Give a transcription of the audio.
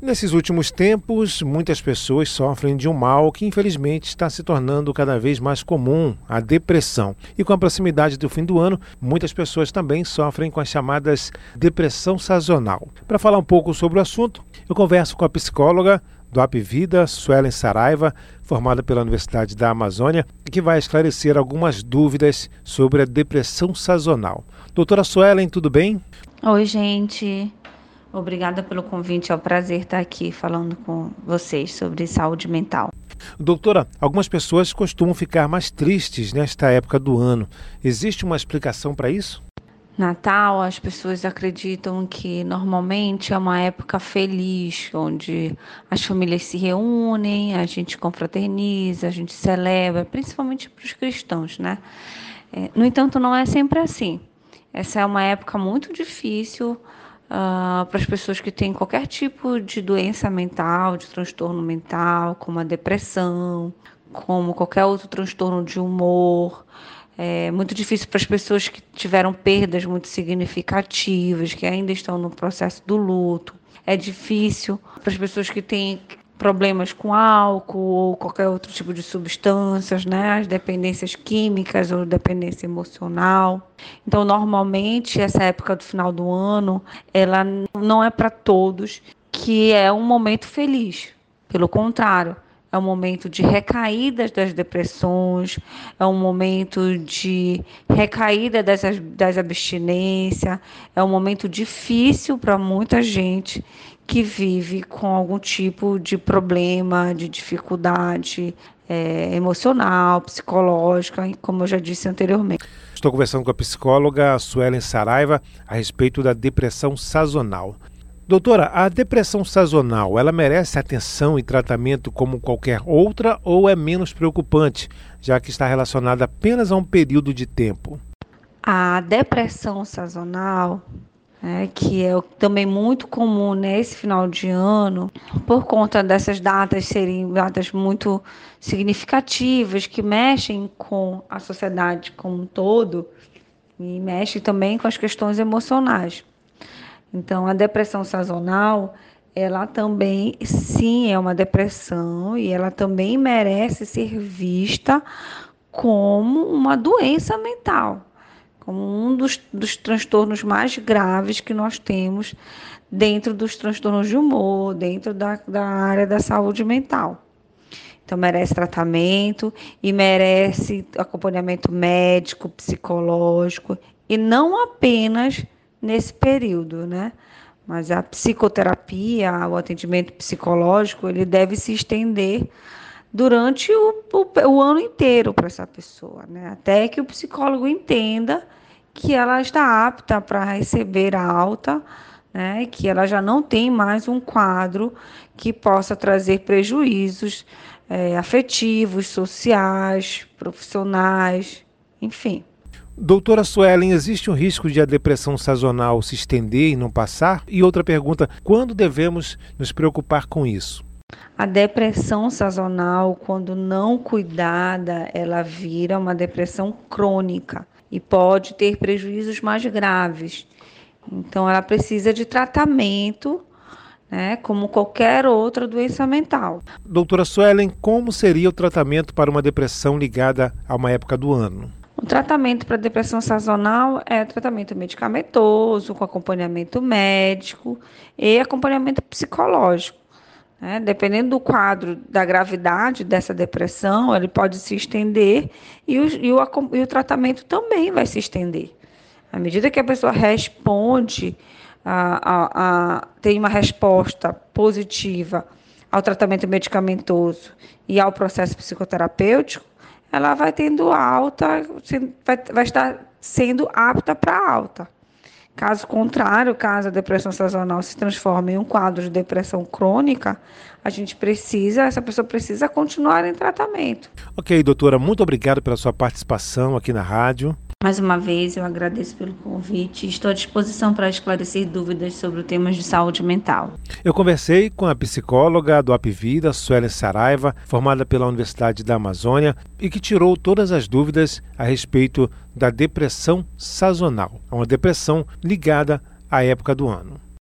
Nesses últimos tempos, muitas pessoas sofrem de um mal que infelizmente está se tornando cada vez mais comum, a depressão. E com a proximidade do fim do ano, muitas pessoas também sofrem com as chamadas depressão sazonal. Para falar um pouco sobre o assunto, eu converso com a psicóloga do App Vida, Suelen Saraiva, formada pela Universidade da Amazônia, que vai esclarecer algumas dúvidas sobre a depressão sazonal. Doutora Suelen, tudo bem? Oi, gente. Obrigada pelo convite, é um prazer estar aqui falando com vocês sobre saúde mental. Doutora, algumas pessoas costumam ficar mais tristes nesta época do ano. Existe uma explicação para isso? Natal, as pessoas acreditam que normalmente é uma época feliz, onde as famílias se reúnem, a gente confraterniza, a gente celebra, principalmente para os cristãos, né? É, no entanto, não é sempre assim. Essa é uma época muito difícil uh, para as pessoas que têm qualquer tipo de doença mental, de transtorno mental, como a depressão, como qualquer outro transtorno de humor. É muito difícil para as pessoas que tiveram perdas muito significativas, que ainda estão no processo do luto. É difícil para as pessoas que têm problemas com álcool ou qualquer outro tipo de substâncias, né? As dependências químicas ou dependência emocional. Então, normalmente, essa época do final do ano, ela não é para todos que é um momento feliz. Pelo contrário, é um momento de recaídas das depressões, é um momento de recaída das, das abstinências, é um momento difícil para muita gente que vive com algum tipo de problema, de dificuldade é, emocional, psicológica, como eu já disse anteriormente. Estou conversando com a psicóloga Suelen Saraiva a respeito da depressão sazonal. Doutora, a depressão sazonal, ela merece atenção e tratamento como qualquer outra ou é menos preocupante, já que está relacionada apenas a um período de tempo? A depressão sazonal é, que é também muito comum nesse final de ano, por conta dessas datas serem datas muito significativas, que mexem com a sociedade como um todo e mexem também com as questões emocionais. Então, a depressão sazonal, ela também, sim, é uma depressão e ela também merece ser vista como uma doença mental como um dos, dos transtornos mais graves que nós temos dentro dos transtornos de humor, dentro da, da área da saúde mental. Então, merece tratamento e merece acompanhamento médico, psicológico, e não apenas nesse período, né? Mas a psicoterapia, o atendimento psicológico, ele deve se estender durante o, o, o ano inteiro para essa pessoa, né? Até que o psicólogo entenda que ela está apta para receber a alta, né, que ela já não tem mais um quadro que possa trazer prejuízos é, afetivos, sociais, profissionais, enfim. Doutora Suelen, existe um risco de a depressão sazonal se estender e não passar? E outra pergunta, quando devemos nos preocupar com isso? A depressão sazonal, quando não cuidada, ela vira uma depressão crônica e pode ter prejuízos mais graves. Então, ela precisa de tratamento, né, como qualquer outra doença mental. Doutora Suelen, como seria o tratamento para uma depressão ligada a uma época do ano? O tratamento para depressão sazonal é tratamento medicamentoso, com acompanhamento médico e acompanhamento psicológico. Né? Dependendo do quadro da gravidade dessa depressão, ele pode se estender e o, e, o, e o tratamento também vai se estender. À medida que a pessoa responde, a, a, a, tem uma resposta positiva ao tratamento medicamentoso e ao processo psicoterapêutico, ela vai tendo alta, vai, vai estar sendo apta para alta. Caso contrário, caso a depressão sazonal se transforme em um quadro de depressão crônica, a gente precisa, essa pessoa precisa continuar em tratamento. Ok, doutora, muito obrigado pela sua participação aqui na rádio. Mais uma vez, eu agradeço pelo convite e estou à disposição para esclarecer dúvidas sobre temas de saúde mental. Eu conversei com a psicóloga do Apvida, Suelen Saraiva, formada pela Universidade da Amazônia e que tirou todas as dúvidas a respeito da depressão sazonal, uma depressão ligada à época do ano.